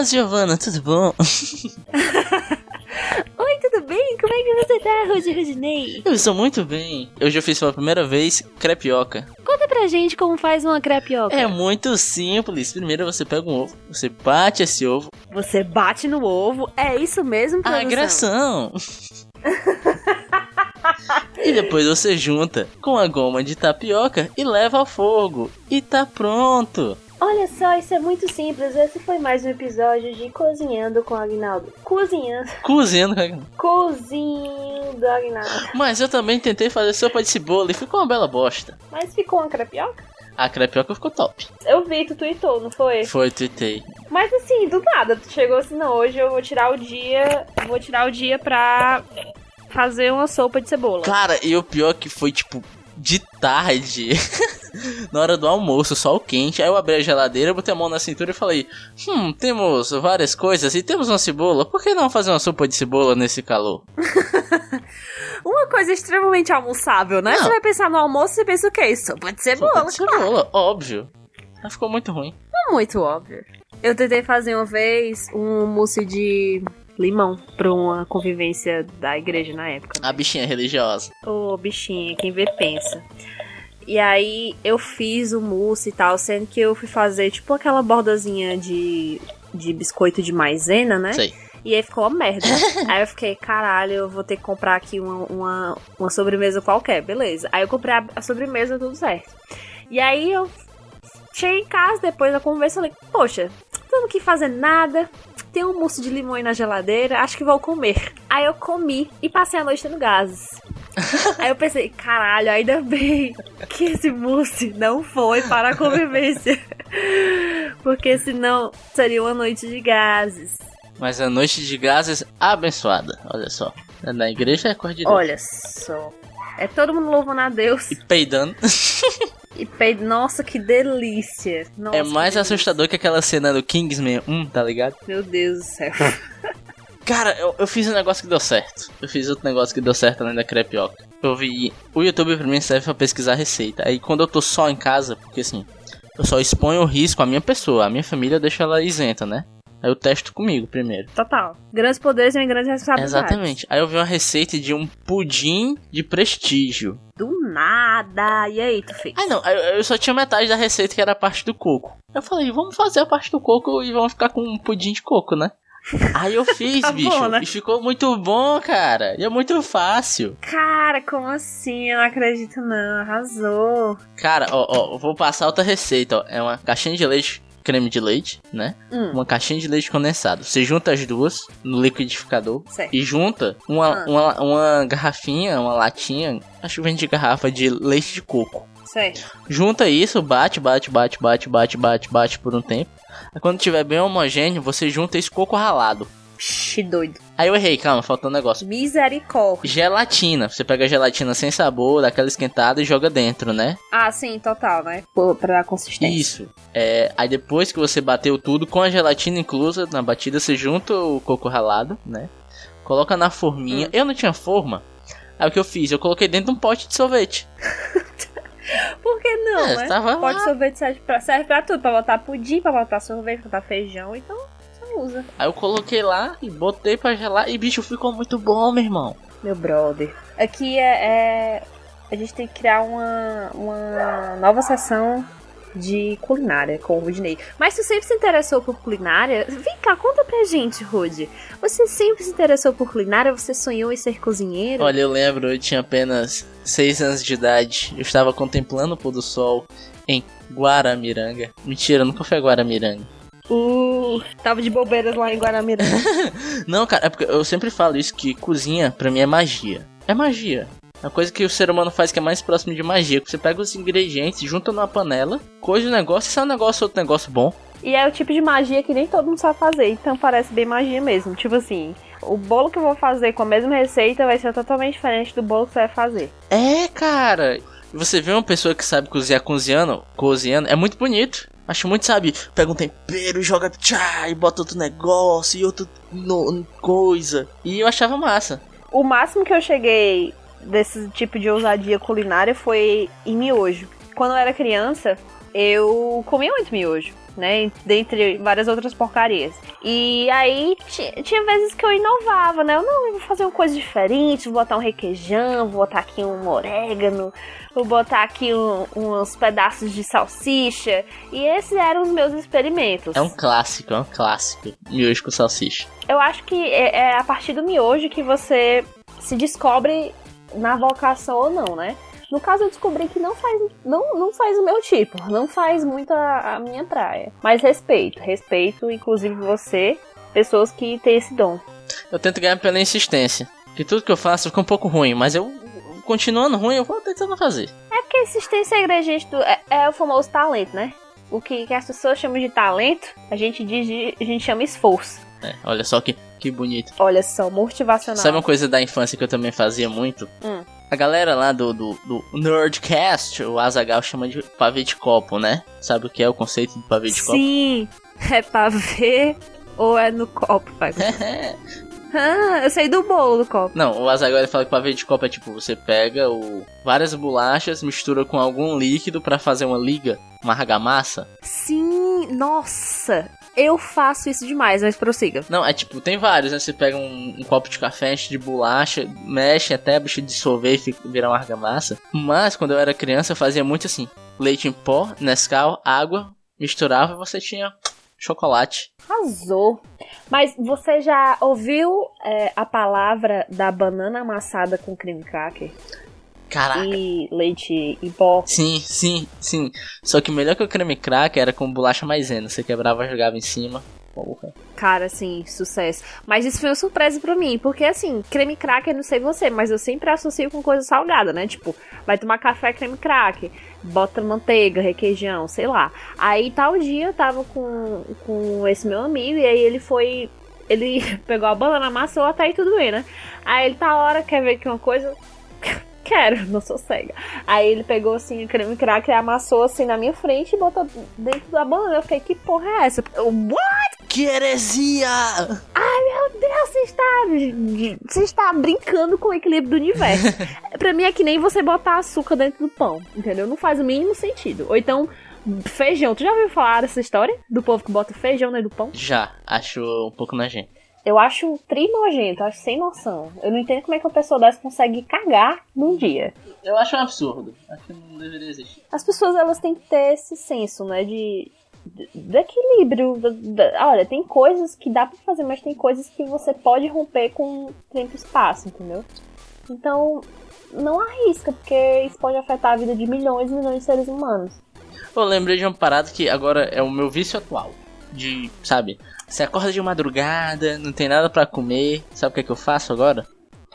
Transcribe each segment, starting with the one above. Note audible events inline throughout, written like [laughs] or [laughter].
Olá, Giovana, tudo bom? [laughs] Oi, tudo bem? Como é que você tá, Rodi Rodinei? Eu estou muito bem. Hoje eu fiz pela primeira vez crepioca. Conta pra gente como faz uma crepioca. É muito simples. Primeiro você pega um ovo, você bate esse ovo. Você bate no ovo, é isso mesmo, produção? Agressão. [laughs] e depois você junta com a goma de tapioca e leva ao fogo. E tá pronto. Olha só, isso é muito simples. Esse foi mais um episódio de Cozinhando com Agnaldo. Cozinhando. Cozinhando com a... Cozinhando, Agnaldo. Mas eu também tentei fazer sopa de cebola e ficou uma bela bosta. Mas ficou uma crepioca? A crepioca ficou top. Eu vi, tu tweetou, não foi? Foi, tuitei. Mas assim, do nada, tu chegou assim, não, hoje eu vou tirar o dia, vou tirar o dia pra fazer uma sopa de cebola. Cara, e o pior que foi, tipo, de tarde, [laughs] [laughs] na hora do almoço, sol quente. Aí eu abri a geladeira, botei a mão na cintura e falei: Hum, temos várias coisas e temos uma cebola. Por que não fazer uma sopa de cebola nesse calor? [laughs] uma coisa extremamente almoçável, né? Não. Você vai pensar no almoço, você pensa o quê? Sopa de cebola, sopa de cebola, óbvio. Mas ficou muito ruim. Não muito óbvio. Eu tentei fazer uma vez um mousse de limão pra uma convivência da igreja na época. A bichinha religiosa. Ô, bichinha, quem vê pensa. E aí eu fiz o mousse e tal, sendo que eu fui fazer tipo aquela bordazinha de, de biscoito de maisena, né? Sei. E aí ficou uma merda. [laughs] aí eu fiquei, caralho, eu vou ter que comprar aqui uma, uma, uma sobremesa qualquer, beleza. Aí eu comprei a, a sobremesa, tudo certo. E aí eu cheguei em casa, depois da conversa, falei, poxa, não quis fazer nada. Tem um mousse de limão aí na geladeira, acho que vou comer. Aí eu comi e passei a noite tendo gases. Aí eu pensei, caralho, ainda bem que esse mousse não foi para a convivência. Porque senão seria uma noite de gases. Mas a noite de gases abençoada, olha só. Na igreja é cor de Deus. Olha só. É todo mundo louvando a Deus. E peidando. E peido. Nossa, que delícia. Nossa, é mais que assustador que aquela cena do Kingsman 1, tá ligado? Meu Deus do céu. Cara, eu, eu fiz um negócio que deu certo. Eu fiz outro negócio que deu certo além da crepioca. Eu vi. O YouTube pra mim serve pra pesquisar receita. Aí quando eu tô só em casa, porque assim, eu só exponho o risco à minha pessoa. A minha família eu deixo ela isenta, né? Aí eu testo comigo primeiro. Total. Grandes poderes e grandes responsabilidades. Exatamente. Aí eu vi uma receita de um pudim de prestígio. Do nada. E aí, tu fez? Ah, não. Eu, eu só tinha metade da receita que era a parte do coco. Eu falei, vamos fazer a parte do coco e vamos ficar com um pudim de coco, né? Aí eu fiz, Tá bicho. né? E ficou muito bom, cara. E é muito fácil. Cara, como assim? Eu não acredito não. Arrasou. Cara, ó, ó, vou passar outra receita, ó. É uma caixinha de leite, creme de leite, né? Hum. Uma caixinha de leite condensado. Você junta as duas no liquidificador Certo. e junta uma, Ah. uma, uma garrafinha, uma latinha, acho que vem de garrafa de leite de coco. Junta isso, bate, bate, bate, bate, bate, bate, bate por um tempo. Aí quando tiver bem homogêneo, você junta esse coco ralado. Xi, doido. Aí eu errei, calma, faltou um negócio. Misericórdia. Gelatina. Você pega a gelatina sem sabor, dá aquela esquentada e joga dentro, né? Ah, sim, total, né? Pô, pra consistência. Isso. É, aí depois que você bateu tudo, com a gelatina inclusa na batida, você junta o coco ralado, né? Coloca na forminha. Hum. Eu não tinha forma. Aí o que eu fiz? Eu coloquei dentro de um pote de sorvete. [laughs] Por que não, É, né? tava Pode lá. sorvete serve pra, serve pra tudo. Pra botar pudim, pra botar sorvete, pra botar feijão. Então, você usa. Aí eu coloquei lá e botei pra gelar. E bicho, ficou muito bom, meu irmão. Meu brother. Aqui é, é- A gente tem que criar uma, uma nova sessão de culinária com o Rudney. Mas tu sempre se interessou por culinária? Vem cá, conta pra gente, Rude. Você sempre se interessou por culinária? Você sonhou em ser cozinheiro? Olha, eu lembro, eu tinha apenas 6 anos de idade. Eu estava contemplando o pôr do sol em Guaramiranga. Mentira, nunca foi a Guaramiranga. Uh, tava de bobeiras lá em Guaramiranga. [laughs] Não, cara, é porque eu sempre falo isso que cozinha pra mim é magia. É magia. É uma coisa que o ser humano faz que é mais próximo de magia. Você pega os ingredientes, junta numa panela, coisa o negócio, e sai um negócio, outro negócio bom. E é o tipo de magia que nem todo mundo sabe fazer, então parece bem magia mesmo. Tipo assim, o bolo que eu vou fazer com a mesma receita vai ser totalmente diferente do bolo que você vai fazer. É, cara. Você vê uma pessoa que sabe cozinhar cozinhando, cozinhando, é muito bonito. Acho muito, sabe? Pega um tempero, joga tchá, e bota outro negócio e outro no- coisa. E eu achava massa. O máximo que eu cheguei desse tipo de ousadia culinária foi em miojo. Quando eu era criança, eu comia muito miojo. né? Dentre várias outras porcarias. E aí tinha vezes que eu inovava, né? Eu não, vou fazer uma coisa diferente, vou botar um requeijão, vou botar aqui um orégano, vou botar aqui um, uns pedaços de salsicha. E esses eram os meus experimentos. É um clássico, é um clássico. Miojo com salsicha. Eu acho que é, é a partir do miojo que você se descobre na vocação ou não, né? No caso, eu descobri que não faz, não, não faz o meu tipo, não faz muito a, a minha praia. Mas respeito, respeito, inclusive você, pessoas que têm esse dom. Eu tento ganhar pela insistência. Que tudo que eu faço fica um pouco ruim, mas eu continuando ruim, eu vou tentando fazer. É porque insistência é ingrediente do. É, é o famoso talento, né? O que, que as pessoas chamam de talento, a gente diz de, a gente chama esforço. É, olha só que, que bonito. Olha só, motivacional. Sabe uma coisa da infância que eu também fazia muito? Hum. A galera lá do, do, do Nerdcast, o Azagal chama de pavê de copo, né? Sabe o que é o conceito de pavê de copo? Sim, é pavê ou é no copo, pai? [laughs] Ah, eu sei do bolo do copo. Não, o Azaghal ele fala que pavê de copo é tipo, você pega o várias bolachas, mistura com algum líquido para fazer uma liga, uma argamassa. Sim, nossa, eu faço isso demais, mas prossiga. Não, é tipo, tem vários, né? Você pega um, um copo de café, enche de bolacha, mexe até a bicha dissolver e fica, virar uma argamassa. Mas quando eu era criança eu fazia muito assim: leite em pó, Nescau, água, misturava e você tinha chocolate. Arrasou. Mas você já ouviu é, a palavra da banana amassada com creme cracker? Caraca. E leite em pó. Sim, sim, sim. Só que melhor que o creme cracker era com bolacha maisena. Você quebrava, jogava em cima. Porra. Cara, assim, sucesso. Mas isso foi uma surpresa pra mim, porque assim, creme cracker, não sei você, mas eu sempre associo com coisa salgada, né? Tipo, vai tomar café, creme cracker, bota manteiga, requeijão, sei lá. Aí tal dia eu tava com, com esse meu amigo e aí ele foi. Ele [laughs] pegou a banana, amassou, até aí tudo bem, né? Aí ele tá hora, quer ver que uma coisa quero, [laughs] não sou cega. Aí ele pegou assim o creme cracker e amassou assim na minha frente e botou dentro da banana. Eu fiquei, que porra é essa? What? Que heresia! Ai meu Deus, você está. Você está brincando com o equilíbrio do universo. [laughs] pra mim é que nem você botar açúcar dentro do pão, entendeu? Não faz o mínimo sentido. Ou então. Feijão, tu já ouviu falar dessa história? Do povo que bota feijão dentro do pão? Já, acho um pouco nojento. Eu acho trinojento, acho sem noção. Eu não entendo como é que uma pessoa dessa consegue cagar num dia. Eu acho um absurdo. Acho que não deveria existir. As pessoas, elas têm que ter esse senso, né, de... De, equilíbrio. olha, tem coisas que dá pra fazer, mas tem coisas que você pode romper com tempo e espaço, entendeu? Então, não arrisca, porque isso pode afetar a vida de milhões e milhões de seres humanos. Eu lembrei de uma parada que agora é o meu vício atual. De, sabe, você acorda de madrugada, não tem nada para comer. Sabe o que, é que eu faço agora?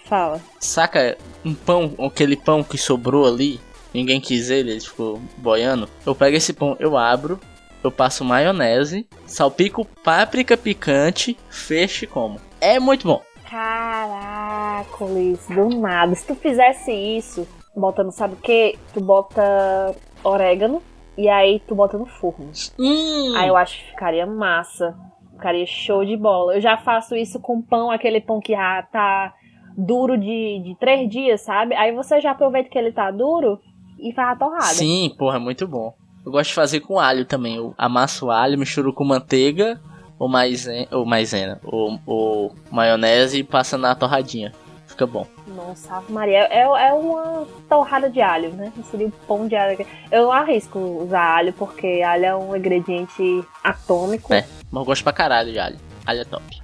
Fala. Saca um pão, aquele pão que sobrou ali. Ninguém quis ele, ele ficou boiando. Eu pego esse pão, eu abro, eu passo maionese, salpico páprica picante, fecho e como. É muito bom. Caraca, Luiz, do nada. Se tu fizesse isso, botando, sabe o que? Tu bota orégano e aí tu bota no forno. Hum. Aí eu acho que ficaria massa. Ficaria show de bola. Eu já faço isso com pão, aquele pão que já tá duro de, de três dias, sabe? Aí você já aproveita que ele tá duro e faz a torrada. Sim, porra, é muito bom. Eu gosto de fazer com alho também. Eu amasso o alho, misturo com manteiga ou maisena, ou, maisena, ou, ou maionese e passa na torradinha. Fica bom. Nossa, Maria, é, é uma torrada de alho, né? Seria um pão de alho. Eu arrisco usar alho porque alho é um ingrediente atômico. É. Mas eu gosto pra caralho de alho. Alho é top.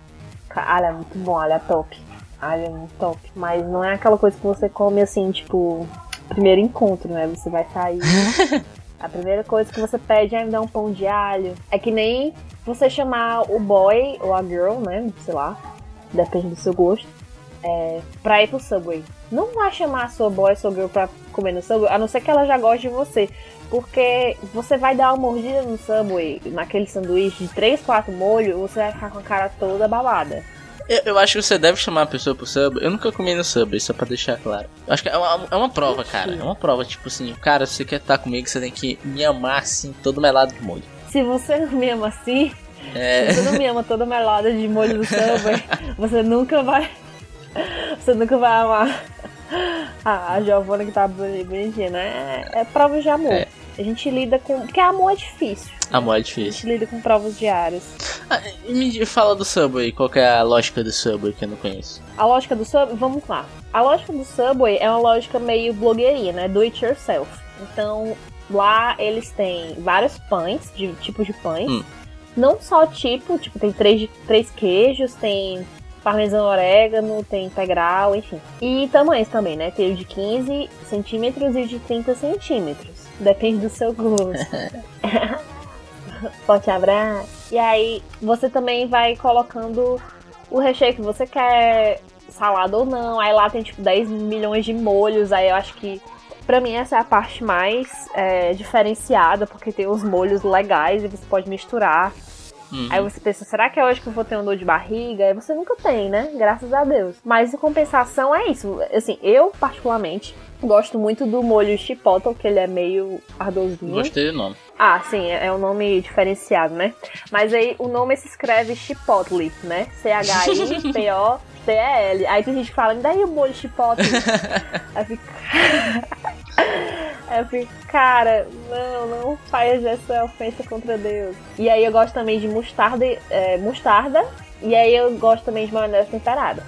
Alho é muito bom, alho é top. Alho é muito top. Mas não é aquela coisa que você come assim, tipo, primeiro encontro, né? Você vai sair. [laughs] a primeira coisa que você pede é me dar um pão de alho. É que nem você chamar o boy ou a girl, né? Sei lá. Depende do seu gosto. É, pra ir pro Subway. Não vai chamar a sua boy sua girl pra comer no Subway, a não ser que ela já goste de você. Porque você vai dar uma mordida no Subway, naquele sanduíche de 3, 4 molhos, você vai ficar com a cara toda babada. Eu, eu, acho que você deve chamar a pessoa pro Subway. Eu nunca comi no Subway, só pra deixar claro. Eu acho que é uma, é uma prova, cara. É uma prova, tipo assim, cara, se você quer estar comigo, você tem que me amar assim, todo melado de molho. Se você não me ama assim, é... se você não me ama toda melada de molho do Subway, [laughs] você nunca vai. Você nunca vai amar a, a Giovana que tá bonitinha, né? É, é prova de amor. É. A gente lida com. Porque amor é difícil. Amor é A difícil. gente lida com provas diárias. Ah, e me fala do Subway, qual que é a lógica do Subway que eu não conheço? A lógica do Subway, vamos lá. A lógica do Subway é uma lógica meio blogueirinha, né? Do it yourself. Então, lá eles têm vários pães, de tipos de pães. Hum. Não só tipo, tipo, tem três, três queijos, tem parmesão orégano, tem integral, enfim. E tamanhos também, né? Tem o de 15 centímetros e o de 30 centímetros. Depende do seu gosto. [laughs] Forte abraço. E aí, você também vai colocando o recheio que você quer, salada ou não. Aí lá tem tipo 10 milhões de molhos. Aí eu acho que pra mim essa é a parte mais é, diferenciada, porque tem os molhos legais e você pode misturar. Uhum. Aí você pensa, será que é hoje que eu vou ter um dor de barriga? Aí você nunca tem, né? Graças a Deus. Mas em compensação é isso. Assim, eu particularmente gosto muito do molho chipotle, que ele é meio ardosinho. Gostei do nome. Ah, sim, é é um nome diferenciado, né? Mas aí o nome se escreve Chipotle, né? C-H-I-P-O-T-E-L. Aí tem gente que fala, me daí o molho Chipotle. [laughs] aí fica... [laughs] eu fico, cara, não, não faz essa ofensa contra Deus. E aí eu gosto também de mostarda, é, mostarda. E aí eu gosto também de maionese temperada.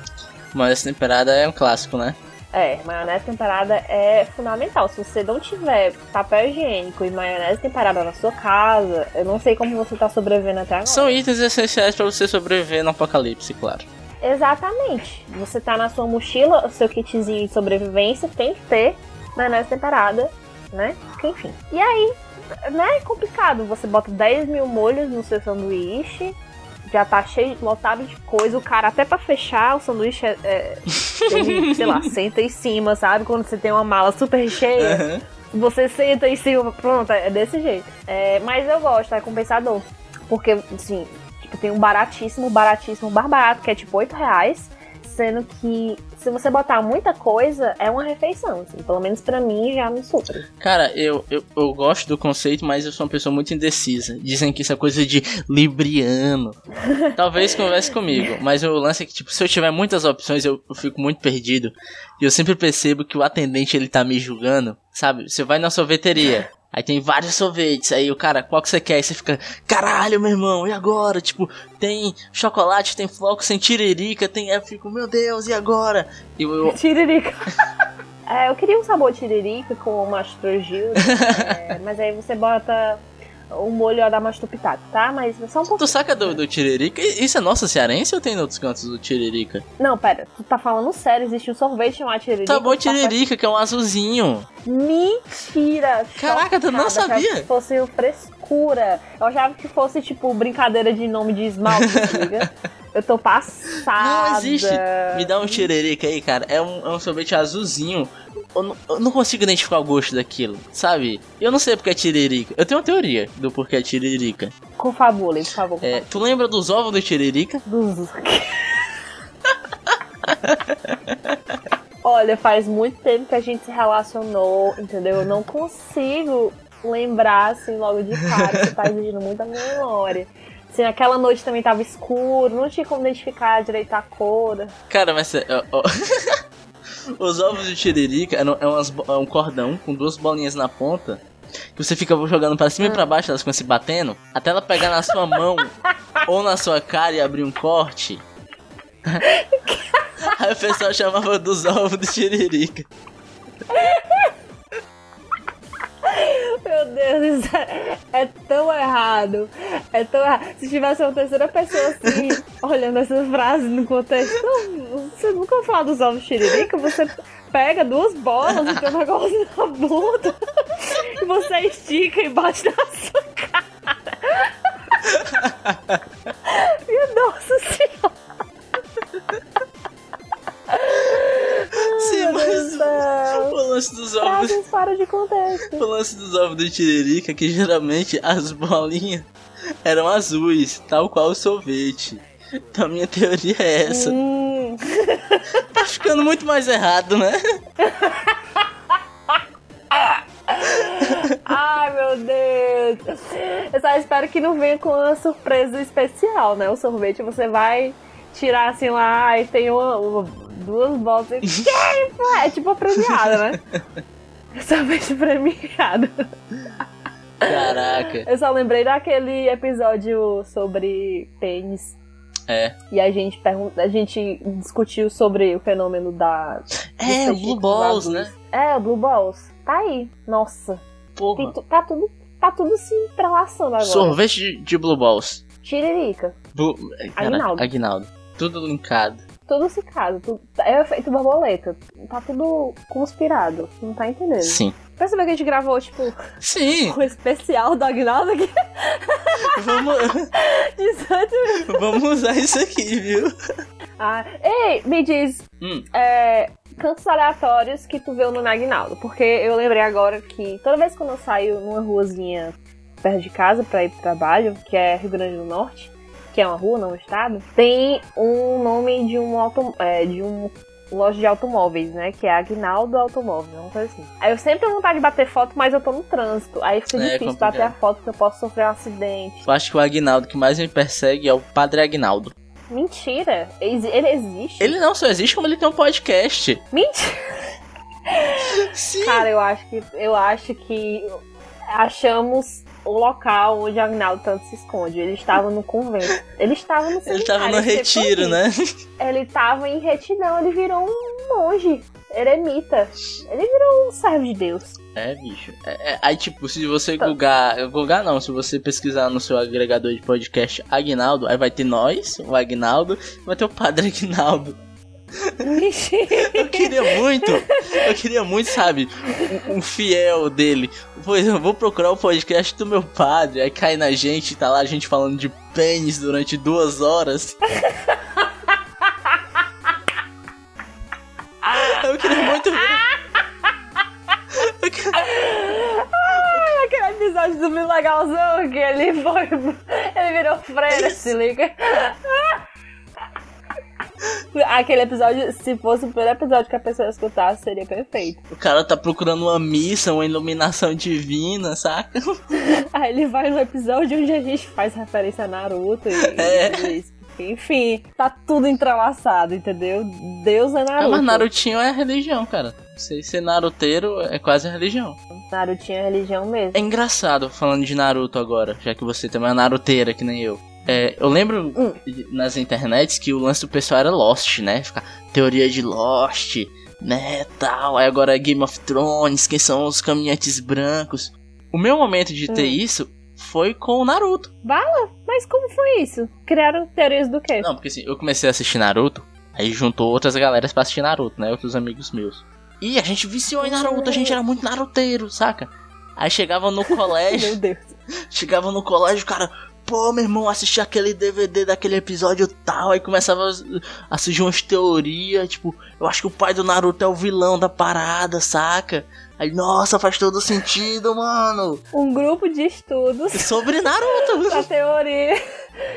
Mas temperada é um clássico, né? É, maionese temperada é fundamental. Se você não tiver papel higiênico e maionese temperada na sua casa, eu não sei como você tá sobrevivendo até agora. São itens essenciais pra você sobreviver no apocalipse, claro. Exatamente. Você tá na sua mochila, o seu kitzinho de sobrevivência tem que ter maionese temperada, né? Porque, enfim. E aí, não é complicado. Você bota 10 mil molhos no seu sanduíche, já tá cheio, lotado de coisa. O cara, até pra fechar, o sanduíche é, é, ele, sei lá, [laughs] senta em cima, sabe? Quando você tem uma mala super cheia. Aham. Você senta em cima, pronto, é desse jeito. É, mas eu gosto, é compensador. Porque, assim, tipo, tem um baratíssimo, baratíssimo, bar barato, que é tipo 8 reais. Sendo que se você botar muita coisa, é uma refeição. Assim, pelo menos pra mim já me supre. Cara, eu, eu, eu gosto do conceito, mas eu sou uma pessoa muito indecisa. Dizem que isso é coisa de libriano. [laughs] Talvez converse comigo, mas o lance é que, tipo, se eu tiver muitas opções, eu, eu fico muito perdido. E eu sempre percebo que o atendente, ele tá me julgando, sabe? Você vai na sorveteria, aí tem vários sorvetes, aí o cara, qual que você quer? Aí você fica, caralho, meu irmão, e agora? Tipo, tem chocolate, tem flocos, tem tiririca, tem... Aí eu fico, meu Deus, e agora? E eu, [laughs] Tiririca. É, eu queria um sabor tiririca com mastrogil, [laughs] é, mas aí você bota o molho da mastupitado, tá? Mas só um pouco. Tu saca do, do tiririca? Isso é nossa cearense ou tem em outros cantos do tiririca? Não, pera, tu tá falando sério, existe um sorvete chamado tiririca. Tá bom, tá tiririca, que é um azulzinho. Mentira! Caraca, tu não sabia? Que fosse frescura. Eu achava que fosse, tipo, brincadeira de nome de esmalte, se liga? [laughs] Eu tô passada. Não existe. Me dá um tiririca aí, cara. É um, é um sorvete azulzinho. Eu não, eu não consigo identificar o gosto daquilo, sabe? Eu não sei porque é tiririca. Eu tenho uma teoria do porquê é tiririca. Confabule, por favor. É, tu lembra dos ovos do tiririca? Dos- [laughs] Olha, faz muito tempo que a gente se relacionou, entendeu? Eu não consigo lembrar, assim, logo de cara, que tá exigindo muito a minha memória. Assim, aquela noite também tava escuro, não tinha como identificar direito a cor. Cara, mas é. [laughs] Os ovos de tiririca é, no- é um cordão com duas bolinhas na ponta. Que você fica jogando pra cima e pra baixo, elas ficam se batendo. Até ela pegar na sua mão [laughs] ou na sua cara e abrir um corte. [laughs] Aí o pessoal chamava dos ovos de tiririca. Deus, isso é, é tão errado. É tão errado. Se tivesse uma terceira pessoa assim, [laughs] olhando essas frases no contexto, não, você nunca vai falar dos ovos de tiririca, você pega duas bolas e tem um negócio na bunda [laughs] e você estica e bate na sua cara. [laughs] Minha nossa senhora. Mas o lance dos ovos. Fora de contexto. [laughs] O lance dos ovos do tiririca é que geralmente as bolinhas eram azuis, tal qual o sorvete. Então a minha teoria é essa. Hum. Tá ficando muito mais errado, né? [laughs] Ai, meu Deus. Eu só espero que não venha com uma surpresa especial, né? O sorvete você vai tirar assim lá e tem uma, uma- duas bolas. e- É tipo a premiada, né? [laughs] Sorvete premiado. Caraca. Eu só lembrei daquele episódio sobre pênis. É. E a gente pergunta, a gente discutiu sobre o fenômeno da. É, o Blue Balls, né? É, o Blue Balls. Tá aí. Nossa. Porra. Tu- tá tudo. Tá tudo se entrelaçando agora. Sorvete de, de Blue Balls. Tiririca. Bu... Cara, Aguinaldo. Aguinaldo. Tudo linkado. Tudo se casa. Tudo... É efeito borboleta. Tá tudo conspirado. Não tá entendendo. Sim. Percebeu que a gente gravou, tipo, Sim. [laughs] um especial do Agnaldo aqui? Vamos, [laughs] 18 vamos usar isso aqui, viu? Ah, ei, me diz, Hum. é, cantos aleatórios que tu viu no Agnaldo. Porque eu lembrei agora que toda vez que eu saio numa ruazinha perto de casa pra ir pro trabalho, que é Rio Grande do Norte, que é uma rua, não um estado, tem um nome de um auto, é, de um loja de automóveis, né? Que é Agnaldo Automóvel, uma coisa assim. Aí eu sempre tenho vontade de bater foto, mas eu tô no trânsito. Aí fica É, difícil complicado. bater a foto porque eu posso sofrer um acidente. Eu acho que o Aguinaldo que mais me persegue é o Padre Aguinaldo. Mentira! Ele existe? Ele não só existe, como ele tem um podcast. Mentira! [laughs] Sim. Cara, eu acho que eu acho que achamos o local onde Agnaldo tanto se esconde. Ele estava no convento. Ele estava no Ele tava seminário, no retiro, né? Ele estava em retidão, ele virou um monge, eremita. Ele virou um servo de Deus. É, bicho. É, é, aí, tipo, se você Tá. googar. Googar não, se você pesquisar no seu agregador de podcast Aguinaldo, aí vai ter nós, o Aguinaldo, e vai ter o Padre Aguinaldo. [laughs] Eu queria muito, eu queria muito, sabe, um, um fiel dele. Pois eu vou procurar o podcast do meu padre, aí cai na gente, tá lá a gente falando de pênis durante duas horas. [laughs] Eu queria muito ver. Eu queria- Aquele episódio do Mil Legalzão que ele foi. Ele virou freira, se liga. Aquele episódio, se fosse o primeiro episódio que a pessoa escutasse, seria perfeito. O cara tá procurando uma missa, uma iluminação divina, saca? [laughs] Aí ele vai no episódio onde a gente faz referência a Naruto e, [laughs] É. e. Enfim, tá tudo entrelaçado, entendeu? Deus é Ah, Naruto. mas Narutinho é religião, cara. Você ser naruteiro é quase religião. Narutinho é religião mesmo. É engraçado falando de Naruto agora, já que você também é naruteira, que nem eu. É, eu lembro Hum. nas internets que o lance do pessoal era Lost, né? Ficar teoria de Lost, né, tal. Aí agora é Game of Thrones, quem são os caminhantes brancos. O meu momento de ter Hum. isso foi com o Naruto. Bala? Mas como foi isso? Criaram teorias do quê? Não, porque assim, eu comecei a assistir Naruto, aí juntou outras galeras pra assistir Naruto, né? Outros amigos meus. E a gente viciou em Naruto, a gente era muito naruteiro, saca? Aí chegava no [laughs] colégio, Meu Deus. chegava no colégio, o cara, pô, meu irmão, assisti aquele DVD daquele episódio tal, aí começava a- a surgir umas teorias, tipo, eu acho que o pai do Naruto é o vilão da parada, saca? Aí, nossa, faz todo sentido, mano. Um grupo de estudos Sobre Naruto. [laughs] da teoria.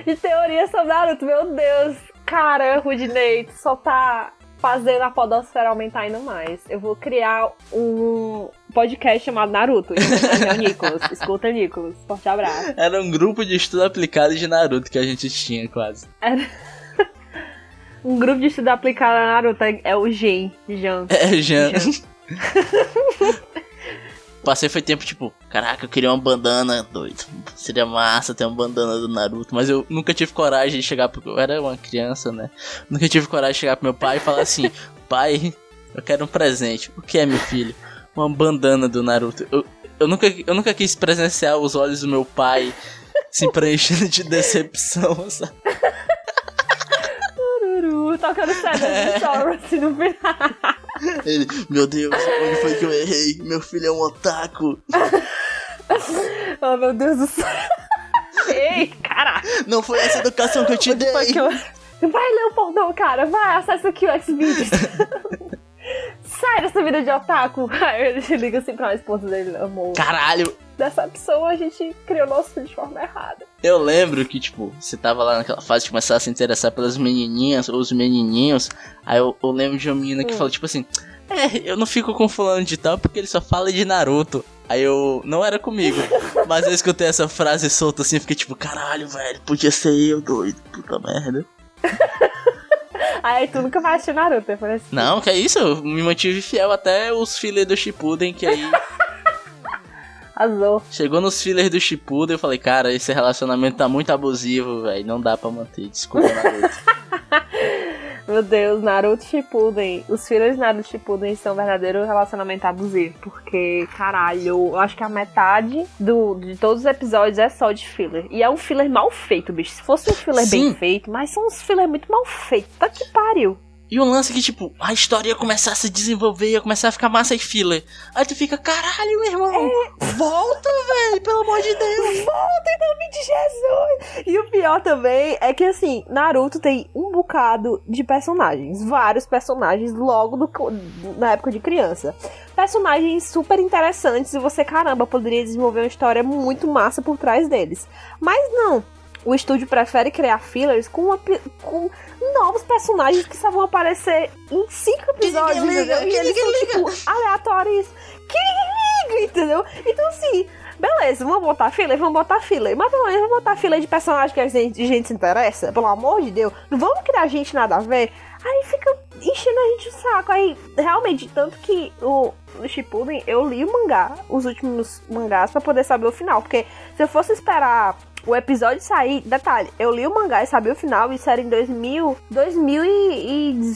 De teoria sobre Naruto. Meu Deus. Cara, Rudinei, tu só tá fazendo a podosfera aumentar ainda mais. Eu vou criar um podcast chamado Naruto. É o [laughs] Nicolas. Escuta, Nicolas. Forte abraço. Era um grupo de estudo aplicado de Naruto que a gente tinha, quase. [laughs] Um grupo de estudo aplicado a Naruto é- o Gen. Jan. É, Jean. Jean. [laughs] Passei foi tempo tipo, caraca, eu queria uma bandana, doido. Seria massa ter uma bandana do Naruto, mas eu nunca tive coragem de chegar porque eu era uma criança, né? Nunca tive coragem de chegar pro meu pai e falar assim: [laughs] "Pai, eu quero um presente". O que é, meu filho? Uma bandana do Naruto. Eu, eu nunca eu nunca quis presenciar os olhos do meu pai se [laughs] preenchendo de decepção, [laughs] sabe? Tururu, tocando Seven of Sorrow assim no final. Ele, meu Deus, onde foi que eu errei? Meu filho é um otaku. Oh, meu Deus do céu. Ei, caraca. Não foi essa educação que eu te dei. Foi que eu- Vai ler o pornão, cara. Vai, acessa aqui o Xvideos. [laughs] Sai dessa vida de otaku. [laughs] Aí ele liga assim pra esposa dele, amor. Caralho, Dessa pessoa a gente criou nosso filho de forma errada. Eu lembro que, tipo, você tava lá naquela fase de começar a se interessar pelas menininhas ou os menininhos. Aí eu, eu lembro de uma menina que Hum. falou, tipo assim: É, eu não fico com fulano de tal porque ele só fala de Naruto. Aí eu. Não era comigo. [laughs] mas eu escutei essa frase solta assim, fiquei tipo, caralho, velho, podia ser eu, doido. Puta merda. [laughs] Aí tu nunca vai assistir Naruto, depois assim. Não, que é isso, eu me mantive fiel até os filhos do Shippuden, que aí. [laughs] Arrasou. Chegou nos fillers do Shippuden, eu falei, cara, esse relacionamento tá muito abusivo, velho. Não dá pra manter. Desculpa, Naruto. [laughs] Meu Deus, Naruto Shippuden. Os filhos de Naruto Shippuden são um verdadeiro relacionamento abusivo. Porque, caralho, eu acho que a metade do, de todos os episódios é só de filler. E é um filler mal feito, bicho. Se fosse um filler Sim. bem feito, mas são uns filler muito mal feitos. Tá que pariu. E o lance é que, tipo, a história ia começar a se desenvolver, ia começar a ficar massa e filler. Aí tu fica, caralho, meu irmão, volta, velho, pelo amor de Deus. Volta em nome de Jesus! E o pior também é que, assim, Naruto tem um bocado de personagens. Vários personagens logo do, na época de criança. Personagens super interessantes e você, caramba, poderia desenvolver uma história muito massa por trás deles. Mas não. O estúdio prefere criar fillers com, uma, com novos personagens que só vão aparecer em cinco episódios, ninguém liga, entendeu? E que eles são, tipo, aleatórios. Que liga, entendeu? Então, assim, beleza, vamos botar filler? Vamos botar filler. Mas pelo menos vamos botar filler de personagem que a gente, a gente se interessa, pelo amor de Deus. Não vamos criar gente nada a ver. Aí fica enchendo a gente o saco. Aí, realmente, tanto que o, no Shippuden, eu li o mangá, os últimos mangás, pra poder saber o final. Porque se eu fosse esperar o episódio sair, detalhe, eu li o mangá e sabia o final, isso era em 2000, 2000 e, e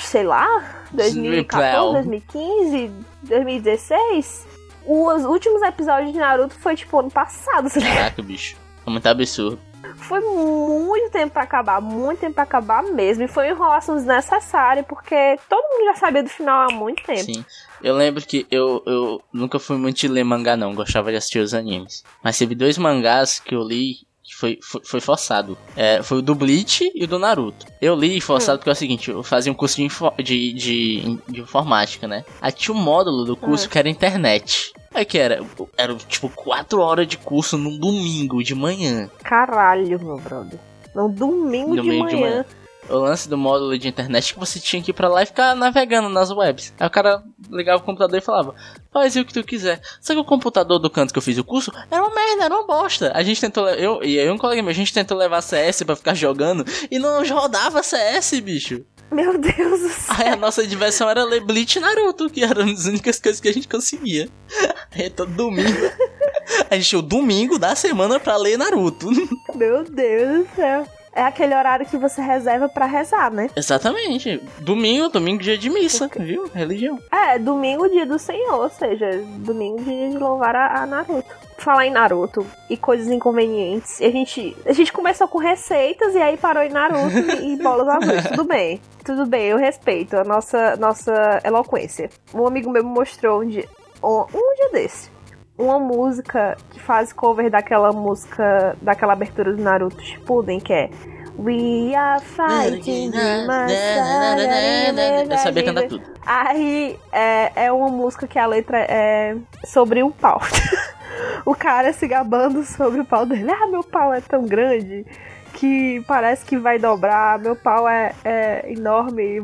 sei lá, 2014, 2015, 2016. Os últimos episódios de Naruto foi tipo ano passado, [laughs] sabe? Caraca, bicho. É muito absurdo. Foi muito tempo pra acabar, muito tempo pra acabar mesmo. E foi uma enrolação desnecessária, porque todo mundo já sabia do final há muito tempo. Sim. Eu lembro que eu, eu nunca fui muito de ler mangá, não. Gostava de assistir os animes. Mas teve dois mangás que eu li que foi, foi, foi forçado. É, foi o do Bleach e o do Naruto. Eu li forçado porque é o seguinte, eu fazia um curso de, de, de, de informática, né? Aí tinha um módulo do curso que era internet. Aí que era, era tipo 4 horas de curso num domingo de manhã. Caralho, meu brother. No domingo, de, Domingo manhã. de manhã. O lance do módulo de internet que você tinha que ir pra lá e ficar navegando nas webs. Aí o cara ligava o computador e falava, faz o que tu quiser. Só que o computador do canto que eu fiz o curso era uma merda, era uma bosta. A gente tentou, eu e eu e um colega meu, a gente tentou levar CS pra ficar jogando e não rodava CS, bicho. Meu Deus do céu. Aí a nossa diversão era ler Bleach e Naruto, que eram as únicas coisas que a gente conseguia. [laughs] Aí todo domingo. A gente tinha o domingo da semana pra ler Naruto. [laughs] Meu Deus do céu. É aquele horário que você reserva pra rezar, né? Exatamente. Domingo, domingo dia de missa, viu? Religião. É, domingo, dia do Senhor, ou seja, domingo, dia de louvar a, a Naruto. Falar em Naruto e coisas inconvenientes. A gente, a gente começou com receitas e aí parou em Naruto e, e bolas azuis. Tudo bem, tudo bem, eu respeito a nossa, nossa eloquência. Um amigo meu me mostrou um dia, um, um dia desse. Uma música que faz cover daquela música, daquela abertura do Naruto Shippuden, que é We are fighting Eu sabia cantar tudo. Aí é, é uma música que a letra é sobre um pau. [laughs] o cara se gabando sobre o pau dele. Ah, meu pau é tão grande que parece que vai dobrar. Meu pau é, é enorme,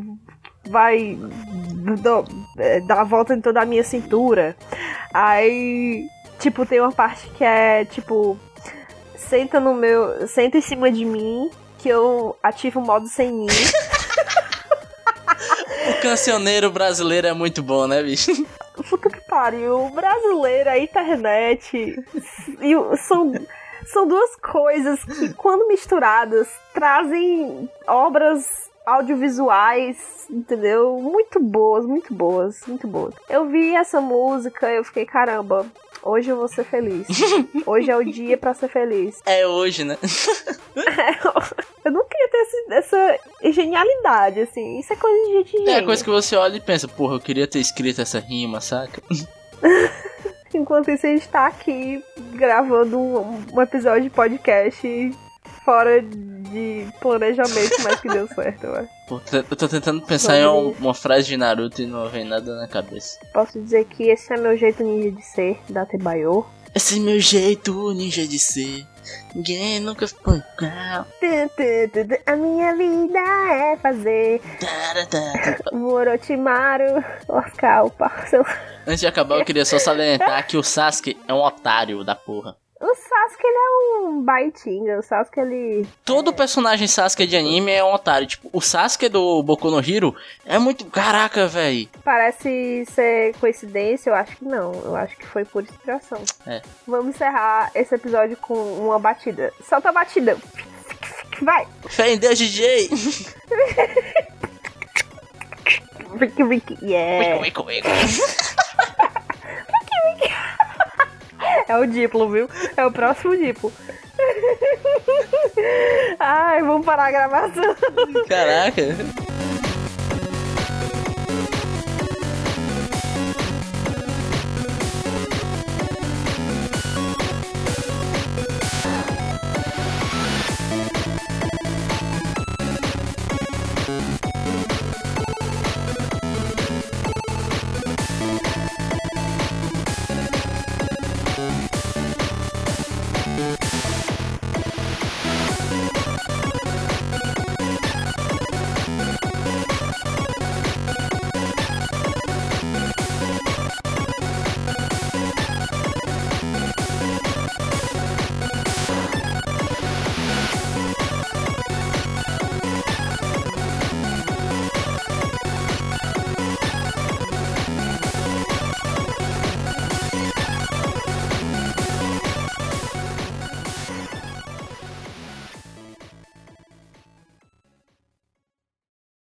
vai do- é, dar a volta em toda a minha cintura. Aí, tipo, tem uma parte que é tipo. Senta no meu. Senta em cima de mim. Que eu ativo o modo sem mim. O cancioneiro brasileiro é muito bom, né, bicho? Puta que pariu. Brasileira, internet. E são, são duas coisas que, quando misturadas, trazem obras audiovisuais, entendeu? Muito boas, muito boas, muito boas. Eu vi essa música, eu fiquei, caramba, hoje eu vou ser feliz. [laughs] Hoje é o dia pra ser feliz. É hoje, né? [laughs] Eu não queria ter esse- essa genialidade, assim. Isso é coisa de gente É gênia. coisa que você olha e pensa, porra, eu queria ter escrito essa rima, saca? [laughs] Enquanto isso, a gente tá aqui gravando um, um episódio de podcast fora de planejamento, mas que deu certo, eu acho. Pô, t- eu tô tentando pensar em um- uma frase de Naruto e não vem nada na cabeça. Posso dizer que esse é meu jeito ninja de ser, da Tebayo. Esse é meu jeito ninja de ser. Ninguém nunca foi. A minha vida é fazer Orochimaru Oscar o parceiro. Antes de acabar, eu queria só salientar que o Sasuke é um otário da porra. O Sasuke, ele é um baitinga. O Sasuke, ele... Todo personagem Sasuke de anime é um otário. Tipo, o Sasuke do Boku no Hero é muito... Caraca, velho. Parece ser coincidência, eu acho que não. Eu acho que foi por inspiração. É. Vamos encerrar esse episódio com uma batida. Solta a batida. Vai. Fé em Deus, DJ. Ricky, Ricky, yeah. Wico, wico, wico. É o Diplo, viu? É o próximo Diplo. [laughs] Ai, vamos parar a gravação. Caraca.